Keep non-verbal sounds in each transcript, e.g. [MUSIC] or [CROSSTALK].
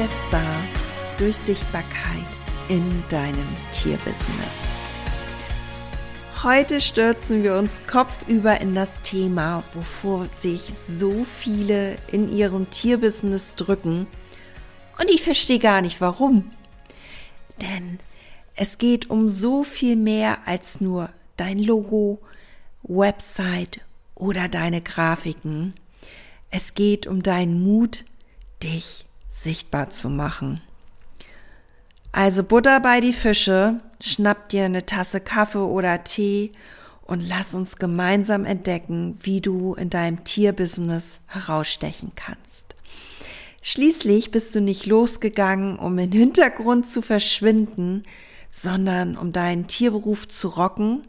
Der Star durch Sichtbarkeit in deinem Tierbusiness. Heute stürzen wir uns kopfüber in das Thema, wovor sich so viele in ihrem Tierbusiness drücken. Und ich verstehe gar nicht warum. Denn es geht um so viel mehr als nur dein Logo, Website oder deine Grafiken. Es geht um deinen Mut, dich sichtbar zu machen. Also Butter bei die Fische, schnapp dir eine Tasse Kaffee oder Tee und lass uns gemeinsam entdecken, wie du in deinem Tierbusiness herausstechen kannst. Schließlich bist du nicht losgegangen, um im Hintergrund zu verschwinden, sondern um deinen Tierberuf zu rocken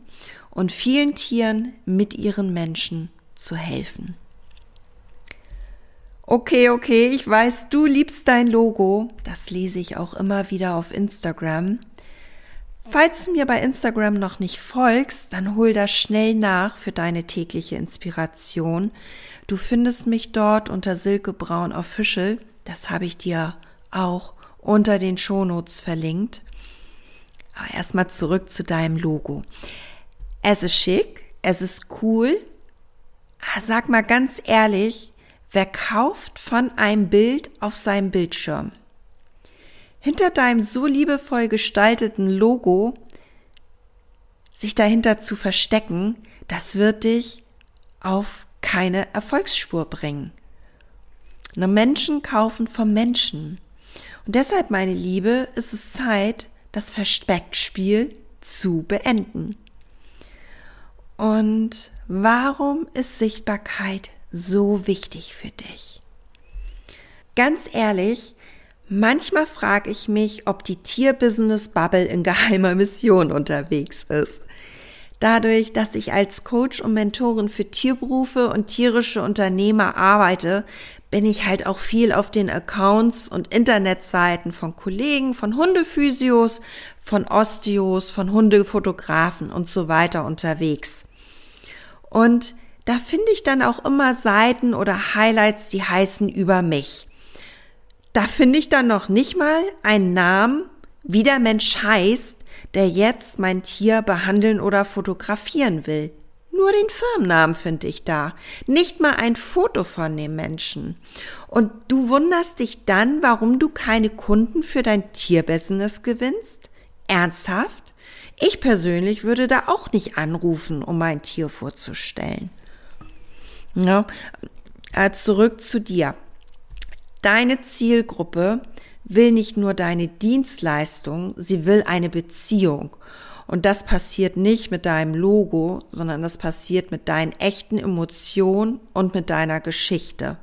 und vielen Tieren mit ihren Menschen zu helfen. Okay, okay, ich weiß, du liebst dein Logo. Das lese ich auch immer wieder auf Instagram. Falls du mir bei Instagram noch nicht folgst, dann hol das schnell nach für deine tägliche Inspiration. Du findest mich dort unter Silke Braun Official. Das habe ich dir auch unter den Shownotes verlinkt. Aber erstmal zurück zu deinem Logo. Es ist schick, es ist cool. Ah, sag mal ganz ehrlich, Wer kauft von einem Bild auf seinem Bildschirm? Hinter deinem so liebevoll gestalteten Logo sich dahinter zu verstecken, das wird dich auf keine Erfolgsspur bringen. Na, Menschen kaufen vom Menschen. Und deshalb, meine Liebe, ist es Zeit, das Versteckspiel zu beenden. Und warum ist Sichtbarkeit so wichtig für dich? Ganz ehrlich, manchmal frage ich mich, ob die Tierbusiness-Bubble in geheimer Mission unterwegs ist. Dadurch, dass ich als Coach und Mentorin für Tierberufe und tierische Unternehmer arbeite, bin ich halt auch viel auf den Accounts und Internetseiten von Kollegen, von Hundephysios, von Osteos, von Hundefotografen und so weiter unterwegs. Und da finde ich dann auch immer Seiten oder Highlights, die heißen über mich. Da finde ich dann noch nicht mal einen Namen, wie der Mensch heißt, der jetzt mein Tier behandeln oder fotografieren will. Nur den Firmennamen finde ich da. Nicht mal ein Foto von dem Menschen. Und du wunderst dich dann, warum du keine Kunden für dein Tierbusiness gewinnst? Ernsthaft? Ich persönlich würde da auch nicht anrufen, um mein Tier vorzustellen. Ja, äh, zurück zu dir. Deine Zielgruppe will nicht nur deine Dienstleistung, sie will eine Beziehung. Und das passiert nicht mit deinem Logo, sondern das passiert mit deinen echten Emotionen und mit deiner Geschichte.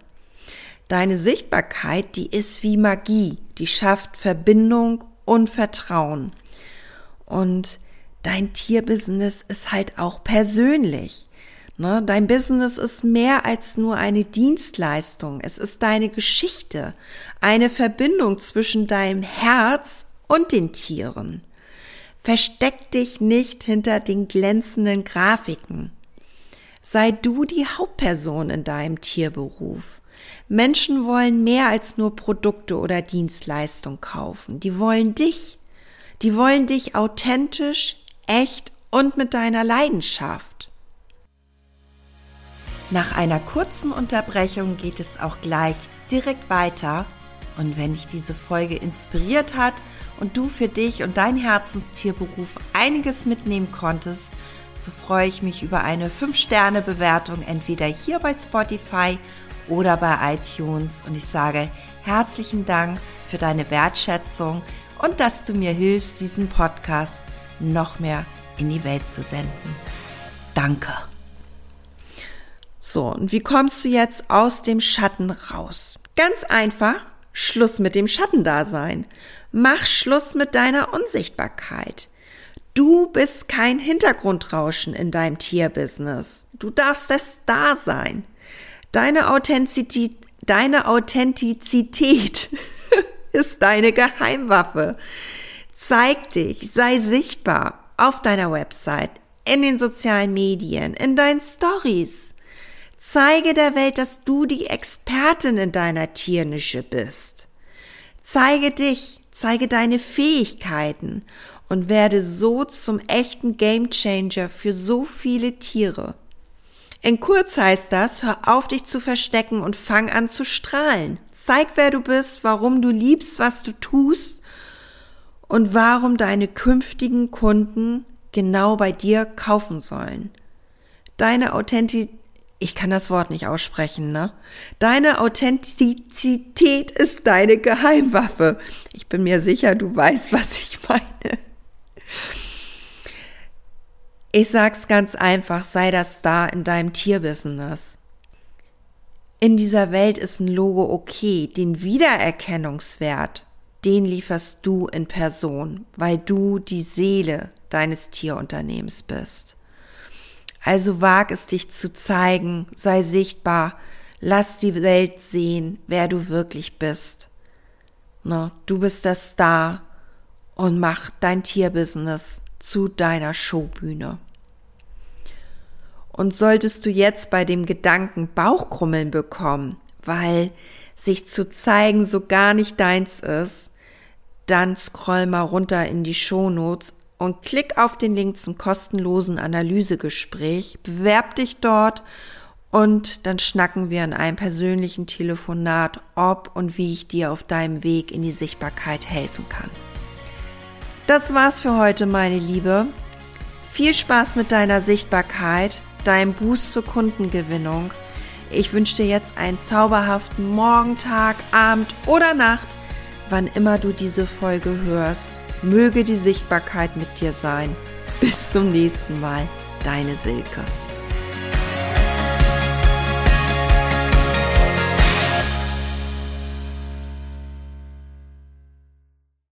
Deine Sichtbarkeit, die ist wie Magie, die schafft Verbindung und Vertrauen. Und dein Tierbusiness ist halt auch persönlich. Ne? Dein Business ist mehr als nur eine Dienstleistung. Es ist deine Geschichte, eine Verbindung zwischen deinem Herz und den Tieren. Versteck dich nicht hinter den glänzenden Grafiken. Sei du die Hauptperson in deinem Tierberuf. Menschen wollen mehr als nur Produkte oder Dienstleistungen kaufen. Die wollen dich. Die wollen dich authentisch, echt und mit deiner Leidenschaft. Nach einer kurzen Unterbrechung geht es auch gleich direkt weiter. Und wenn dich diese Folge inspiriert hat und du für dich und dein Herzenstierberuf einiges mitnehmen konntest, so freue ich mich über eine 5-Sterne-Bewertung entweder hier bei Spotify oder bei iTunes. Und ich sage herzlichen Dank für deine Wertschätzung und dass du mir hilfst, diesen Podcast noch mehr in die Welt zu senden. Danke. So, und wie kommst du jetzt aus dem Schatten raus? Ganz einfach, Schluss mit dem Schattendasein. Mach Schluss mit deiner Unsichtbarkeit. Du bist kein Hintergrundrauschen in deinem Tierbusiness. Du darfst der Star sein. Deine Authentizität, deine Authentizität [LAUGHS] ist deine Geheimwaffe. Zeig dich, sei sichtbar auf deiner Website, in den sozialen Medien, in deinen Stories. Zeige der Welt, dass du die Expertin in deiner Tiernische bist. Zeige dich, zeige deine Fähigkeiten und werde so zum echten Gamechanger für so viele Tiere. In kurz heißt das, hör auf dich zu verstecken und fang an zu strahlen. Zeig, wer du bist, warum du liebst, was du tust und warum deine künftigen Kunden genau bei dir kaufen sollen. Deine Authentizität, ich kann das Wort nicht aussprechen, ne? Deine Authentizität ist deine Geheimwaffe. Ich bin mir sicher, du weißt, was ich meine. Ich sag's ganz einfach, sei das Star in deinem Tierbusiness. In dieser Welt ist ein Logo okay, den Wiedererkennungswert, den lieferst du in Person, weil du die Seele deines Tierunternehmens bist. Also wag es dich zu zeigen, sei sichtbar, lass die Welt sehen, wer du wirklich bist. Na, du bist der Star und mach dein Tierbusiness zu deiner Showbühne. Und solltest du jetzt bei dem Gedanken Bauchkrummeln bekommen, weil sich zu zeigen so gar nicht deins ist, dann scroll mal runter in die Shownotes und klick auf den Link zum kostenlosen Analysegespräch, bewerb dich dort und dann schnacken wir in einem persönlichen Telefonat, ob und wie ich dir auf deinem Weg in die Sichtbarkeit helfen kann. Das war's für heute, meine Liebe. Viel Spaß mit deiner Sichtbarkeit, deinem Boost zur Kundengewinnung. Ich wünsche dir jetzt einen zauberhaften Morgen, Tag, Abend oder Nacht, wann immer du diese Folge hörst. Möge die Sichtbarkeit mit dir sein. Bis zum nächsten Mal, deine Silke.